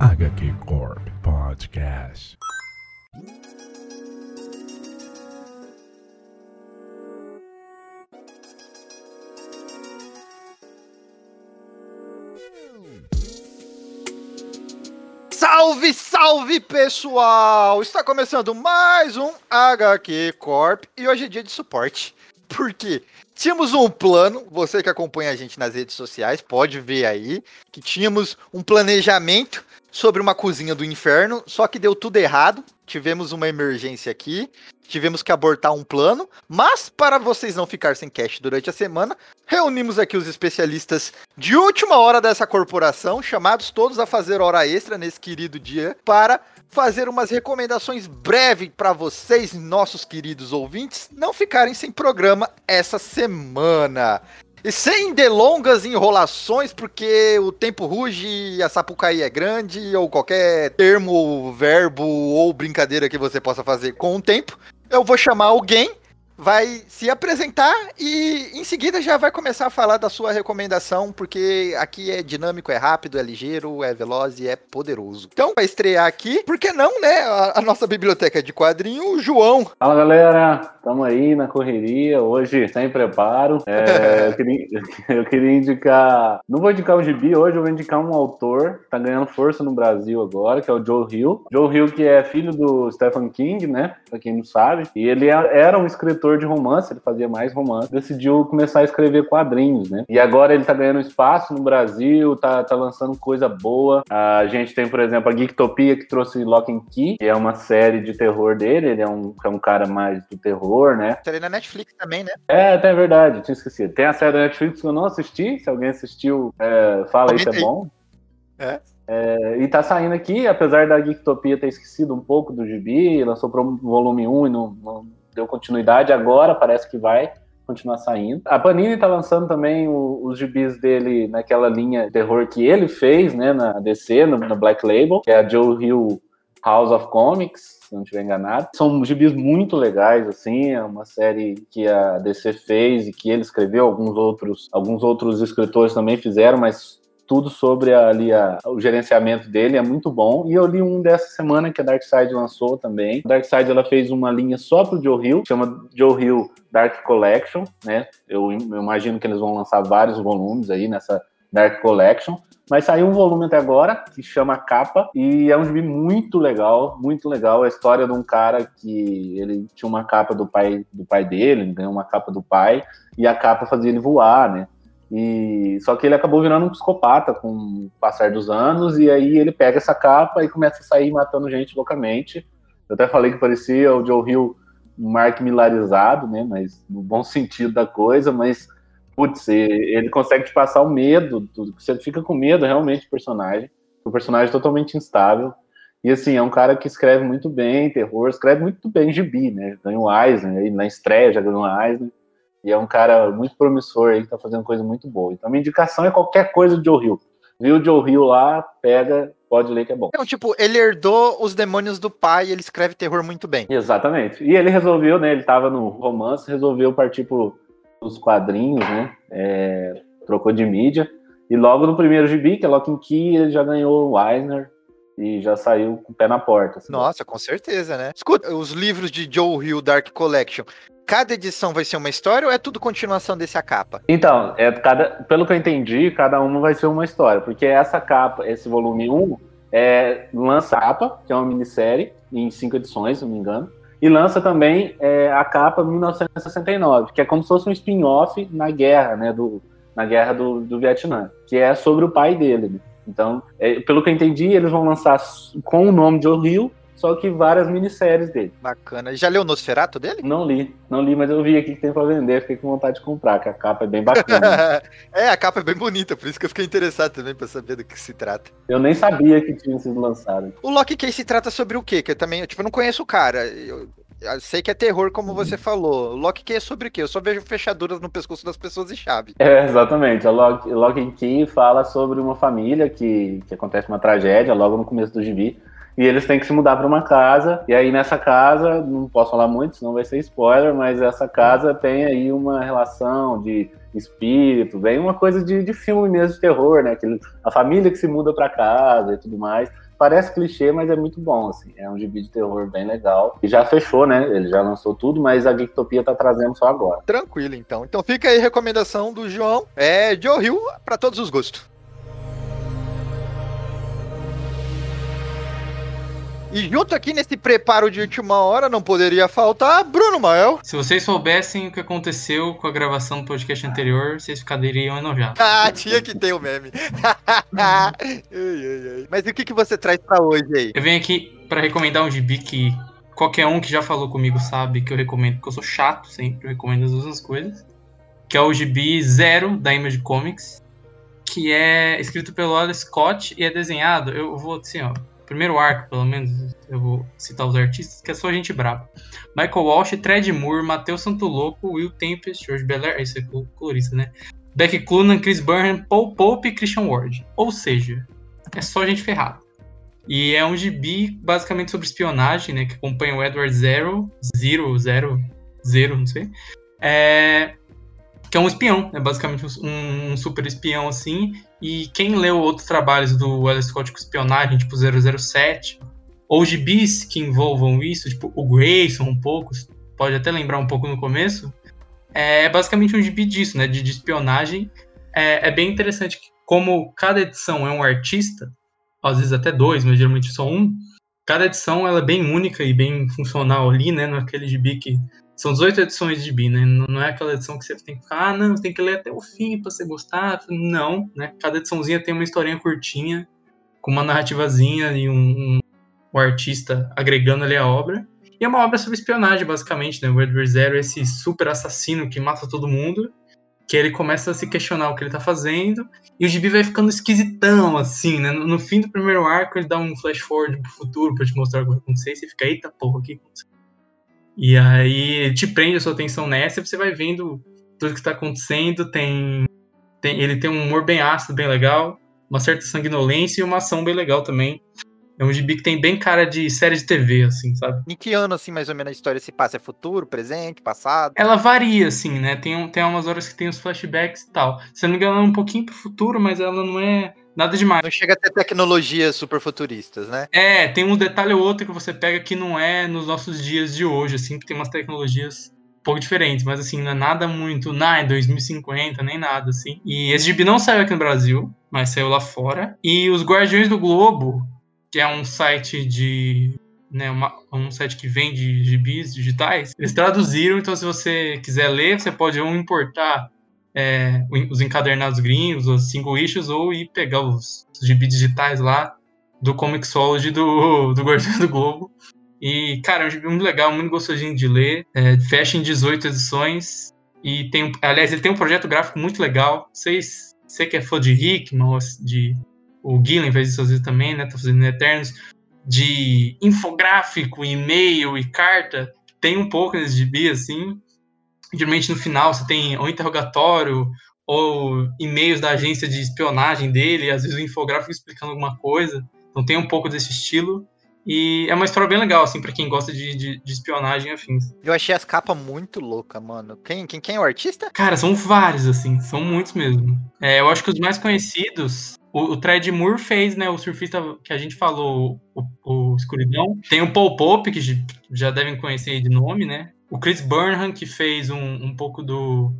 HQ Corp Podcast. Salve, salve pessoal! Está começando mais um HQ Corp e hoje é dia de suporte. Por quê? Tínhamos um plano, você que acompanha a gente nas redes sociais pode ver aí que tínhamos um planejamento sobre uma cozinha do inferno, só que deu tudo errado. Tivemos uma emergência aqui, tivemos que abortar um plano, mas para vocês não ficarem sem cash durante a semana, reunimos aqui os especialistas de última hora dessa corporação, chamados todos a fazer hora extra nesse querido dia, para fazer umas recomendações breves para vocês, nossos queridos ouvintes, não ficarem sem programa essa semana. E sem delongas enrolações, porque o tempo ruge e a sapucaí é grande, ou qualquer termo, verbo ou brincadeira que você possa fazer com o tempo, eu vou chamar alguém, vai se apresentar e em seguida já vai começar a falar da sua recomendação, porque aqui é dinâmico, é rápido, é ligeiro, é veloz e é poderoso. Então, para estrear aqui, por que não, né? A, a nossa biblioteca de quadrinho, o João. Fala galera, estamos aí na correria, hoje sem preparo. É, eu, queria, eu, queria, indicar. Não vou indicar um gibi hoje, eu vou indicar um autor que tá ganhando força no Brasil agora, que é o Joe Hill. Joe Hill, que é filho do Stephen King, né? Pra quem não sabe. E ele é, era um escritor de romance, ele fazia mais romance. Decidiu começar a escrever quadrinhos, né? E agora ele tá ganhando espaço no Brasil, tá, tá lançando coisa boa. A gente tem, por exemplo, a Geektopia, que trouxe Lock and Key, que é uma série de terror dele. Ele é um, é um cara mais do terror, né? Série na Netflix também, né? É, até é verdade, tinha esquecido. Tem a série da Netflix que eu não assisti. Se alguém assistiu, é, fala isso é bom. É. É, e tá saindo aqui, apesar da Geektopia ter esquecido um pouco do gibi, lançou pro volume 1 e não, não deu continuidade, agora parece que vai continuar saindo. A Panini tá lançando também o, os gibis dele naquela linha terror que ele fez, né, na DC, no, no Black Label, que é a Joe Hill House of Comics, se não estiver enganado. São gibis muito legais, assim, é uma série que a DC fez e que ele escreveu, alguns outros, alguns outros escritores também fizeram, mas tudo sobre ali a, o gerenciamento dele, é muito bom. E eu li um dessa semana que a Darkseid lançou também. A Darkseid ela fez uma linha só pro Joe Hill, chama Joe Hill Dark Collection, né? Eu, eu imagino que eles vão lançar vários volumes aí nessa Dark Collection. Mas saiu um volume até agora, que chama Capa, e é um gibi muito legal, muito legal. A história de um cara que ele tinha uma capa do pai do pai dele, ganhou uma capa do pai, e a capa fazia ele voar, né? E só que ele acabou virando um psicopata com o passar dos anos, e aí ele pega essa capa e começa a sair matando gente loucamente. Eu até falei que parecia o Joe Hill Mark milarizado, né? Mas no bom sentido da coisa, mas putz, ele consegue te passar o medo, tudo. Você fica com medo realmente do personagem. O personagem é totalmente instável. E assim, é um cara que escreve muito bem terror, escreve muito bem gibi, né? Ganhou Eisner, na estreia já ganhou Eisner. E é um cara muito promissor aí, que tá fazendo coisa muito boa. Então, minha indicação é qualquer coisa do Joe Hill. Viu o Joe Hill lá, pega, pode ler que é bom. Então, tipo, ele herdou os demônios do pai e ele escreve terror muito bem. Exatamente. E ele resolveu, né? Ele tava no romance, resolveu partir pro, os quadrinhos, né? É, trocou de mídia. E logo no primeiro gibi, que é Lock and Key, ele já ganhou o Eisner e já saiu com o pé na porta. Assim. Nossa, com certeza, né? Escuta, os livros de Joe Hill Dark Collection, cada edição vai ser uma história ou é tudo continuação desse capa? Então, é cada, pelo que eu entendi, cada uma vai ser uma história, porque essa capa, esse volume 1, é, lança capa, que é uma minissérie, em cinco edições, se não me engano, e lança também é, a capa 1969, que é como se fosse um spin-off na guerra, né, do, na guerra do, do Vietnã, que é sobre o pai dele. Né? Então, é, pelo que eu entendi, eles vão lançar com o nome de O Rio, só que várias minisséries dele. Bacana. Já leu o Nosferato dele? Não li, não li, mas eu vi aqui que tem pra vender, fiquei com vontade de comprar, que a capa é bem bacana. é, a capa é bem bonita, por isso que eu fiquei interessado também pra saber do que se trata. Eu nem sabia que tinha sido lançado. O Lock Case se trata sobre o quê? Que eu também, tipo, eu não conheço o cara. Eu, eu sei que é terror, como você falou. Lock Key é sobre o quê? Eu só vejo fechaduras no pescoço das pessoas e chave. É, exatamente. A Lock, Lock Key fala sobre uma família que, que acontece uma tragédia logo no começo do gibi. E eles têm que se mudar para uma casa. E aí nessa casa, não posso falar muito, senão vai ser spoiler, mas essa casa tem aí uma relação de espírito, bem uma coisa de, de filme mesmo de terror, né? Aquele, a família que se muda para casa e tudo mais. Parece clichê, mas é muito bom, assim. É um gibi de terror bem legal. E já fechou, né? Ele já lançou tudo, mas a Geektopia tá trazendo só agora. Tranquilo, então. Então fica aí a recomendação do João. É Joe Hill para todos os gostos. E junto aqui nesse preparo de última hora, não poderia faltar Bruno Mael. Se vocês soubessem o que aconteceu com a gravação do podcast anterior, vocês ficariam enojados. Ah, tinha que ter o um meme. Mas o que, que você traz pra hoje aí? Eu venho aqui para recomendar um gibi que qualquer um que já falou comigo sabe que eu recomendo, porque eu sou chato sempre, eu recomendo as mesmas coisas. Que é o gibi Zero da Image Comics, que é escrito pelo Alex Scott e é desenhado. Eu vou assim, ó primeiro arco, pelo menos, eu vou citar os artistas, que é só gente brava. Michael Walsh, Tred Moore, Matheus Santoloco, Will Tempest, George Belair, esse é colorista, né? Beck Clunan, Chris Burnham, Paul Pope e Christian Ward. Ou seja, é só gente ferrada. E é um gibi basicamente sobre espionagem, né? Que acompanha o Edward Zero, Zero, Zero, Zero, não sei. É, que é um espião, é basicamente um, um, super espião assim. E quem leu outros trabalhos do Alex Scott com espionagem, tipo 007, ou gibis que envolvam isso, tipo o Grayson um pouco, pode até lembrar um pouco no começo, é basicamente um gibi disso, né, de, de espionagem. É, é, bem interessante que como cada edição é um artista, às vezes até dois, mas geralmente só um, cada edição ela é bem única e bem funcional ali, né, naquele gibi que são 18 edições de gibi, né? Não é aquela edição que você tem que ficar, ah, não, tem que ler até o fim para você gostar. Não, né? Cada ediçãozinha tem uma historinha curtinha, com uma narrativazinha e um, um, um artista agregando ali a obra. E é uma obra sobre espionagem, basicamente, né? O Edward Zero é esse super assassino que mata todo mundo, que ele começa a se questionar o que ele tá fazendo, e o gibi vai ficando esquisitão, assim, né? No, no fim do primeiro arco, ele dá um flash forward pro futuro pra te mostrar o que vai acontecer, e você fica, eita porra, o que aconteceu? E aí te prende a sua atenção nessa e você vai vendo tudo que está acontecendo. Tem, tem, ele tem um humor bem ácido, bem legal, uma certa sanguinolência e uma ação bem legal também. É um gibi que tem bem cara de série de TV, assim, sabe? Em que ano, assim, mais ou menos a história se passa? É futuro, presente, passado? Ela varia, assim, né? Tem, tem umas horas que tem os flashbacks e tal. Se não me engano, é um pouquinho pro futuro, mas ela não é Nada demais. Não chega a ter tecnologias super futuristas, né? É, tem um detalhe ou outro que você pega que não é nos nossos dias de hoje, assim, que tem umas tecnologias um pouco diferentes, mas assim, não é nada muito, não, é 2050, nem nada, assim. E esse gibi não saiu aqui no Brasil, mas saiu lá fora. E os Guardiões do Globo, que é um site de. Né, uma, um site que vende gibis digitais, eles traduziram, então se você quiser ler, você pode ou importar é, os encadernados gringos, os single issues, ou ir pegar os, os gibi digitais lá do Comixology do, do Guardião do Globo. E, cara, é um gibi muito legal, muito gostosinho de ler. É, fecha em 18 edições. E tem, aliás, ele tem um projeto gráfico muito legal. Vocês, você que é fã de Hickman, de o Gillen faz isso às vezes também, né? Tá fazendo Eternos. De infográfico, e-mail e carta. Tem um pouco nesse gibi, assim geralmente no final você tem o interrogatório ou e-mails da agência de espionagem dele, às vezes o infográfico explicando alguma coisa. Então tem um pouco desse estilo. E é uma história bem legal, assim, pra quem gosta de, de, de espionagem e afins. Eu achei as capas muito loucas, mano. Quem, quem, quem é o artista? Cara, são vários, assim, são muitos mesmo. É, eu acho que os mais conhecidos, o, o Tred Moore fez, né, o surfista que a gente falou, o, o Escuridão. Tem o Paul Pope, que já devem conhecer de nome, né? o Chris Burnham, que fez um, um pouco do,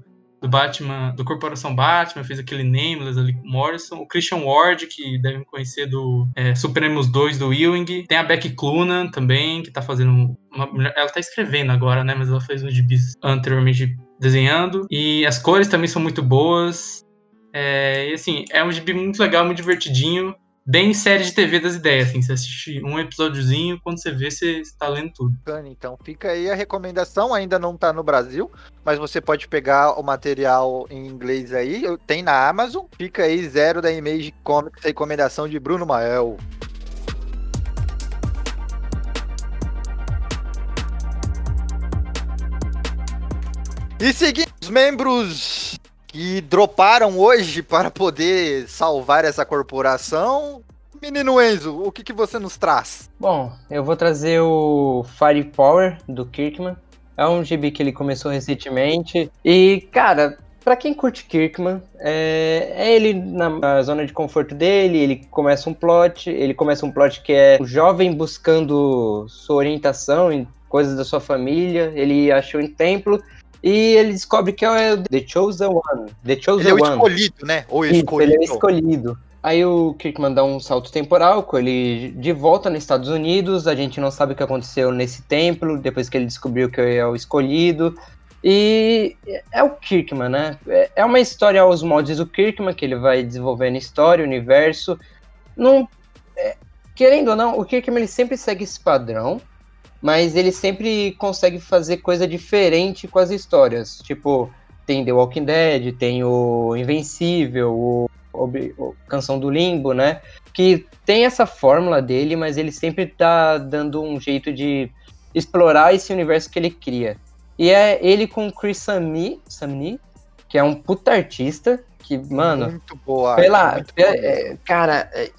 do Batman, do Corporação Batman, fez aquele Nameless ali com Morrison. O Christian Ward, que devem conhecer do é, Supremos 2 do Ewing. Tem a Becky Clunan também, que tá fazendo. Uma, ela tá escrevendo agora, né? Mas ela fez um gibis anteriormente desenhando. E as cores também são muito boas. É, e assim, é um gibi muito legal, muito divertidinho. Bem série de TV das ideias, assim, você assiste um episódiozinho, quando você vê, você está lendo tudo. Então, fica aí a recomendação, ainda não está no Brasil, mas você pode pegar o material em inglês aí, tem na Amazon, fica aí zero da Image Comics, recomendação de Bruno Mael. E seguindo os membros que droparam hoje para poder salvar essa corporação. menino Enzo, o que, que você nos traz? Bom, eu vou trazer o Firepower do Kirkman. É um gibi que ele começou recentemente. E, cara, para quem curte Kirkman, é, é, ele na zona de conforto dele, ele começa um plot, ele começa um plot que é o jovem buscando sua orientação em coisas da sua família, ele achou um templo e ele descobre que é o The Chosen One. The Chosen ele é o One. escolhido, né? Ou escolhido. Isso, ele é escolhido. Aí o Kirkman dá um salto temporal com ele de volta nos Estados Unidos. A gente não sabe o que aconteceu nesse templo, depois que ele descobriu que é o escolhido. E é o Kirkman, né? É uma história aos moldes do Kirkman, que ele vai desenvolvendo história, universo. Não, é, querendo ou não, o Kirkman ele sempre segue esse padrão, mas ele sempre consegue fazer coisa diferente com as histórias. Tipo, tem The Walking Dead, tem o Invencível, o o Canção do Limbo, né? Que tem essa fórmula dele, mas ele sempre tá dando um jeito de explorar esse universo que ele cria. E é ele com o Chris Samney, Samney que é um puta artista, que, mano... Muito boa. Pela, muito é, é, cara, é,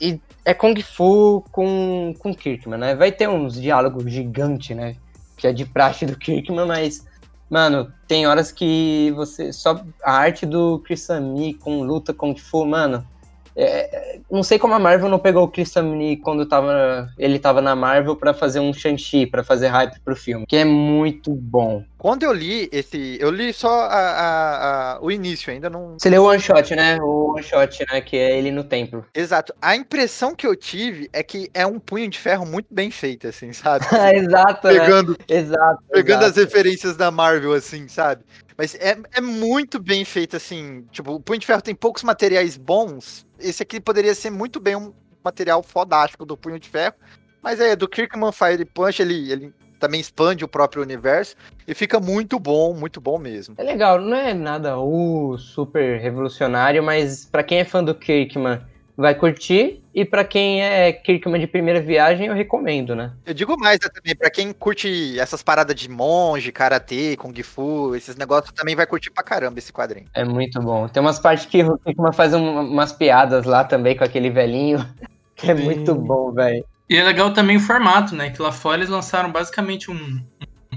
é Kung Fu com, com Kirkman, né? Vai ter uns diálogos gigantes, né? Que é de praxe do Kirkman, mas Mano, tem horas que você. Só a arte do Samney com luta Kung Fu, mano. É, não sei como a Marvel não pegou o Samney quando tava, ele tava na Marvel para fazer um Shang-Chi, pra fazer hype pro filme, que é muito bom. Quando eu li esse. Eu li só a, a, a, o início, ainda não. Você leu o one shot, né? O one shot, né? Que é ele no templo. Exato. A impressão que eu tive é que é um punho de ferro muito bem feito, assim, sabe? exato, pegando, né? Exato. Pegando exato. as referências da Marvel, assim, sabe? Mas é, é muito bem feito, assim. Tipo, o Punho de Ferro tem poucos materiais bons. Esse aqui poderia ser muito bem um material fodástico do Punho de Ferro. Mas é, do Kirkman Fire Punch, ele, ele também expande o próprio universo e fica muito bom, muito bom mesmo. É legal, não é nada o uh, super revolucionário, mas para quem é fã do Kirkman vai curtir. E para quem é Kirkman de primeira viagem, eu recomendo, né? Eu digo mais né, também, para quem curte essas paradas de monge, karatê, kung fu, esses negócios, também vai curtir pra caramba esse quadrinho. É muito bom. Tem umas partes que o Kirkman faz um, umas piadas lá também com aquele velhinho, que é Sim. muito bom, velho. E é legal também o formato, né? Que lá fora eles lançaram basicamente um.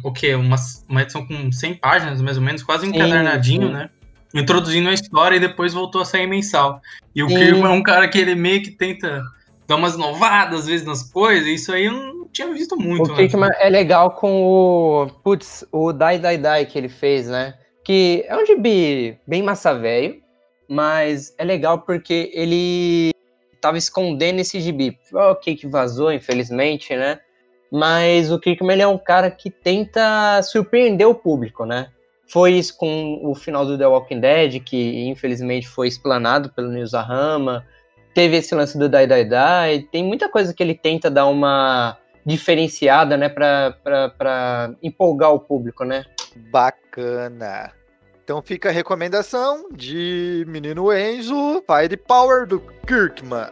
O quê? Uma, uma edição com 100 páginas, mais ou menos, quase um encadernadinho, né? introduzindo a história e depois voltou a sair mensal. E o Kirby é um cara que ele meio que tenta dar umas novadas às vezes nas coisas, e isso aí eu não tinha visto muito. O Kirkman é legal com o. Putz, o Die Die Die que ele fez, né? Que é um gibi bem massa velho, mas é legal porque ele tava escondendo esse gibi. Ok, que vazou, infelizmente, né? Mas o Kirkman é um cara que tenta surpreender o público, né? Foi isso com o final do The Walking Dead, que infelizmente foi explanado pelo News Ahama. Teve esse lance do Die Die Die. Tem muita coisa que ele tenta dar uma diferenciada, né, pra, pra, pra empolgar o público, né? Bacana. Então fica a recomendação de Menino Enzo, Fire Power do Kirkman.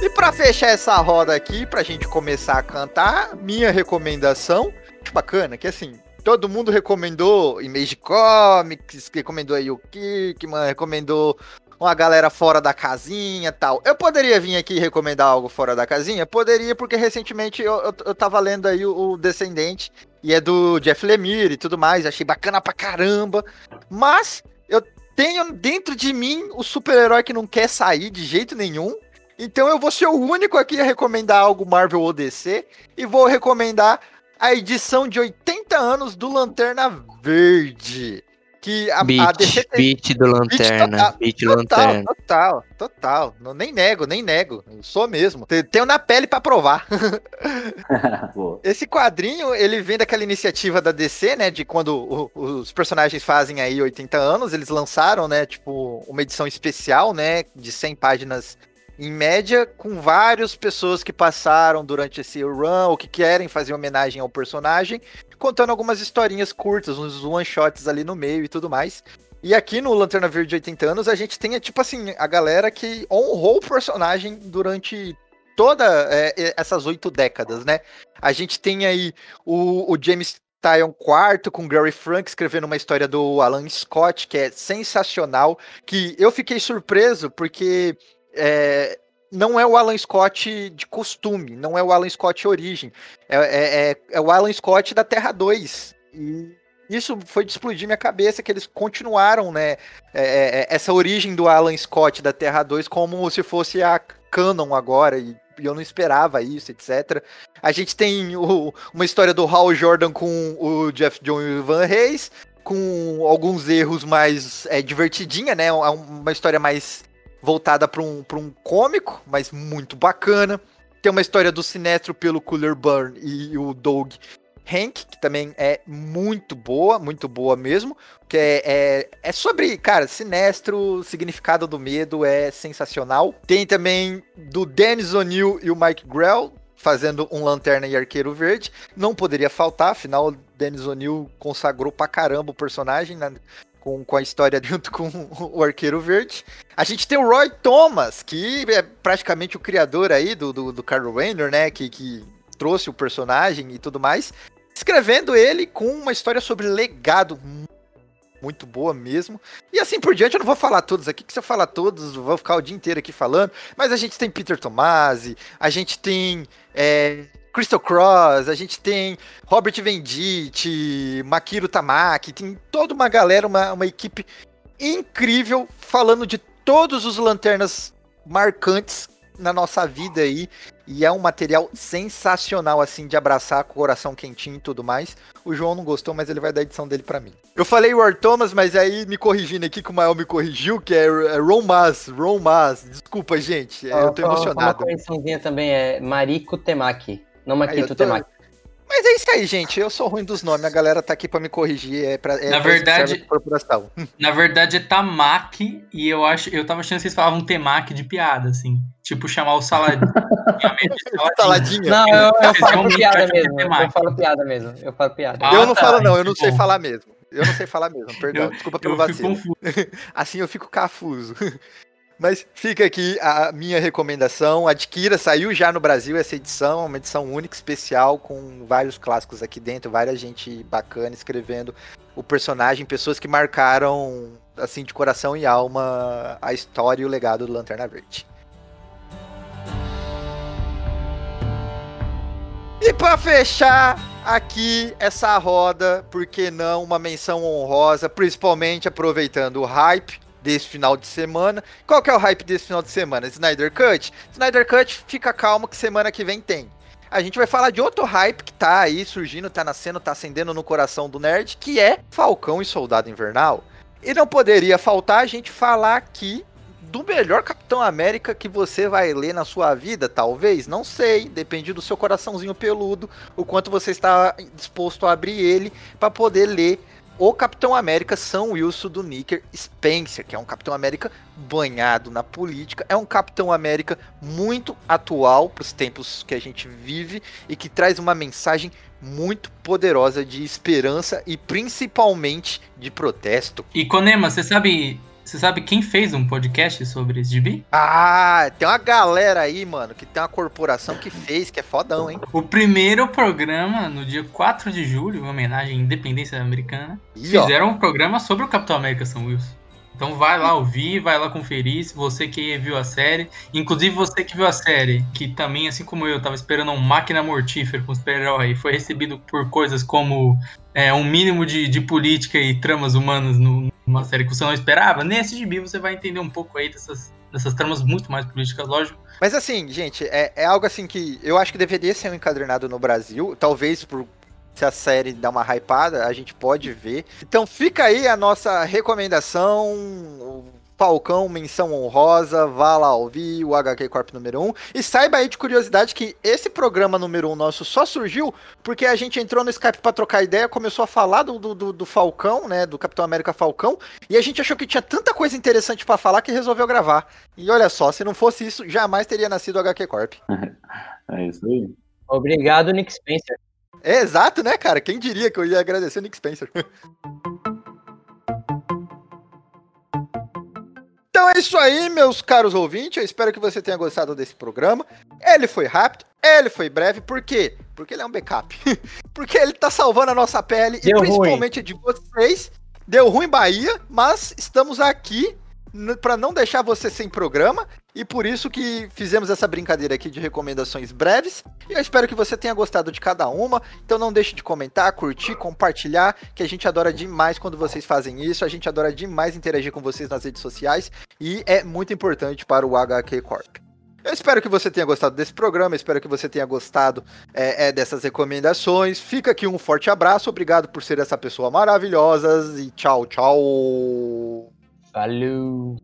E para fechar essa roda aqui, pra gente começar a cantar, minha recomendação, bacana, que assim, todo mundo recomendou Image Comics, recomendou aí o Kirkman, recomendou uma galera fora da casinha tal. Eu poderia vir aqui recomendar algo fora da casinha? Poderia, porque recentemente eu, eu, eu tava lendo aí o, o Descendente, e é do Jeff Lemire e tudo mais, achei bacana pra caramba, mas eu tenho dentro de mim o super-herói que não quer sair de jeito nenhum, então eu vou ser o único aqui a recomendar algo Marvel ou DC e vou recomendar a edição de 80 anos do Lanterna Verde. Que a, beat, a DC tem... beat do Lanterna. Beat, total, Lanterna. Total, total. Não, nem nego, nem nego. Eu sou mesmo. Tenho na pele para provar. Esse quadrinho, ele vem daquela iniciativa da DC, né? De quando o, os personagens fazem aí 80 anos, eles lançaram, né? Tipo, uma edição especial, né? De 100 páginas em média, com várias pessoas que passaram durante esse run ou que querem fazer homenagem ao personagem, contando algumas historinhas curtas, uns one-shots ali no meio e tudo mais. E aqui no Lanterna Verde 80 anos, a gente tem, tipo assim, a galera que honrou o personagem durante toda é, essas oito décadas, né? A gente tem aí o, o James um quarto com Gary Frank escrevendo uma história do Alan Scott, que é sensacional, que eu fiquei surpreso porque é, não é o Alan Scott de costume, não é o Alan Scott origem, é, é, é, é o Alan Scott da Terra 2. E isso foi de explodir minha cabeça, que eles continuaram, né, é, é, essa origem do Alan Scott da Terra 2 como se fosse a canon agora, e e eu não esperava isso, etc. A gente tem o, uma história do Hal Jordan com o Jeff Jones e o Van Reis, com alguns erros mais é, divertidinha, né? Uma história mais voltada para um, um cômico, mas muito bacana. Tem uma história do Sinestro pelo Cooler Burn e o Doug Hank, que também é muito boa, muito boa mesmo. Que é, é, é, sobre, cara, sinestro, significado do medo é sensacional. Tem também do Dennis O'Neill e o Mike Grell fazendo um Lanterna e Arqueiro Verde. Não poderia faltar, afinal, Dennis O'Neill consagrou pra caramba o personagem, né? Com, com a história junto com o Arqueiro Verde. A gente tem o Roy Thomas, que é praticamente o criador aí do, do, do Carl Reiner, né? Que, que trouxe o personagem e tudo mais, escrevendo ele com uma história sobre legado muito boa mesmo. E assim por diante, eu não vou falar todos aqui, que se eu falar todos, eu vou ficar o dia inteiro aqui falando. Mas a gente tem Peter Tomasi, a gente tem é, Crystal Cross, a gente tem Robert Venditti, Makiro Tamaki, tem toda uma galera, uma, uma equipe incrível falando de todos os lanternas marcantes na nossa vida aí. E é um material sensacional, assim, de abraçar com o coração quentinho e tudo mais. O João não gostou, mas ele vai dar a edição dele para mim. Eu falei War Thomas, mas aí me corrigindo aqui, que o Mael me corrigiu, que é, é Ron Mas, Ron Mas. Desculpa, gente, eu tô emocionado. Uma correçãozinha também é Mariko Temaki, não Makito tô... Temaki. Mas é isso aí, gente. Eu sou ruim dos nomes. A galera tá aqui para me corrigir. É pra, é na verdade, corporação. Na verdade é Tamaki e eu acho, eu tava achando que vocês falavam Temaki de piada, assim. Tipo chamar o saladinho. saladinha. Não, eu, eu falo piada mesmo. Eu falo piada mesmo. Eu falo piada. Ah, eu não tá, falo não. Eu não sei falar mesmo. Eu não sei falar mesmo. Perdão. Eu, Desculpa pelo vacilo. assim eu fico cafuso. Mas fica aqui a minha recomendação. Adquira, saiu já no Brasil essa edição, uma edição única, especial, com vários clássicos aqui dentro, várias gente bacana escrevendo o personagem, pessoas que marcaram, assim, de coração e alma, a história e o legado do Lanterna Verde. E para fechar aqui essa roda, por que não uma menção honrosa, principalmente aproveitando o hype desse final de semana. Qual que é o hype desse final de semana? Snyder Cut? Snyder Cut, fica calmo que semana que vem tem. A gente vai falar de outro hype que tá aí surgindo, tá nascendo, tá acendendo no coração do nerd, que é Falcão e Soldado Invernal. E não poderia faltar a gente falar aqui do melhor Capitão América que você vai ler na sua vida, talvez, não sei, depende do seu coraçãozinho peludo, o quanto você está disposto a abrir ele para poder ler o Capitão América São Wilson do Nicker Spencer, que é um Capitão América banhado na política, é um Capitão América muito atual para os tempos que a gente vive e que traz uma mensagem muito poderosa de esperança e principalmente de protesto. E Conema, você sabe você sabe quem fez um podcast sobre esse gibi? Ah, tem uma galera aí, mano, que tem uma corporação que fez, que é fodão, hein? O primeiro programa, no dia 4 de julho, em homenagem à independência americana, e, fizeram ó. um programa sobre o Capitão América São Wilson. Então vai lá ouvir, vai lá conferir, se você que viu a série, inclusive você que viu a série, que também, assim como eu, tava esperando um máquina mortífera com super-herói e foi recebido por coisas como é, um mínimo de, de política e tramas humanas no, numa série que você não esperava, nesse gibi você vai entender um pouco aí dessas, dessas tramas muito mais políticas, lógico. Mas assim, gente, é, é algo assim que eu acho que deveria ser um encadernado no Brasil, talvez por se a série dá uma hypada, a gente pode ver. Então fica aí a nossa recomendação. Falcão, menção honrosa, vá lá ouvir o HQ Corp número 1. E saiba aí de curiosidade que esse programa número 1 nosso só surgiu porque a gente entrou no Skype para trocar ideia, começou a falar do, do, do, Falcão, né? Do Capitão América Falcão, e a gente achou que tinha tanta coisa interessante para falar que resolveu gravar. E olha só, se não fosse isso, jamais teria nascido o HQ Corp. É isso aí. Obrigado, Nick Spencer. É exato, né, cara? Quem diria que eu ia agradecer o Nick Spencer? Então é isso aí, meus caros ouvintes. Eu espero que você tenha gostado desse programa. Ele foi rápido, ele foi breve, porque Porque ele é um backup. porque ele tá salvando a nossa pele Deu e principalmente a de vocês. Deu ruim Bahia, mas estamos aqui para não deixar você sem programa e por isso que fizemos essa brincadeira aqui de recomendações breves. E eu espero que você tenha gostado de cada uma. Então não deixe de comentar, curtir, compartilhar, que a gente adora demais quando vocês fazem isso. A gente adora demais interagir com vocês nas redes sociais e é muito importante para o HQ Corp. Eu espero que você tenha gostado desse programa, espero que você tenha gostado é, é, dessas recomendações. Fica aqui um forte abraço, obrigado por ser essa pessoa maravilhosa e tchau, tchau. Falou!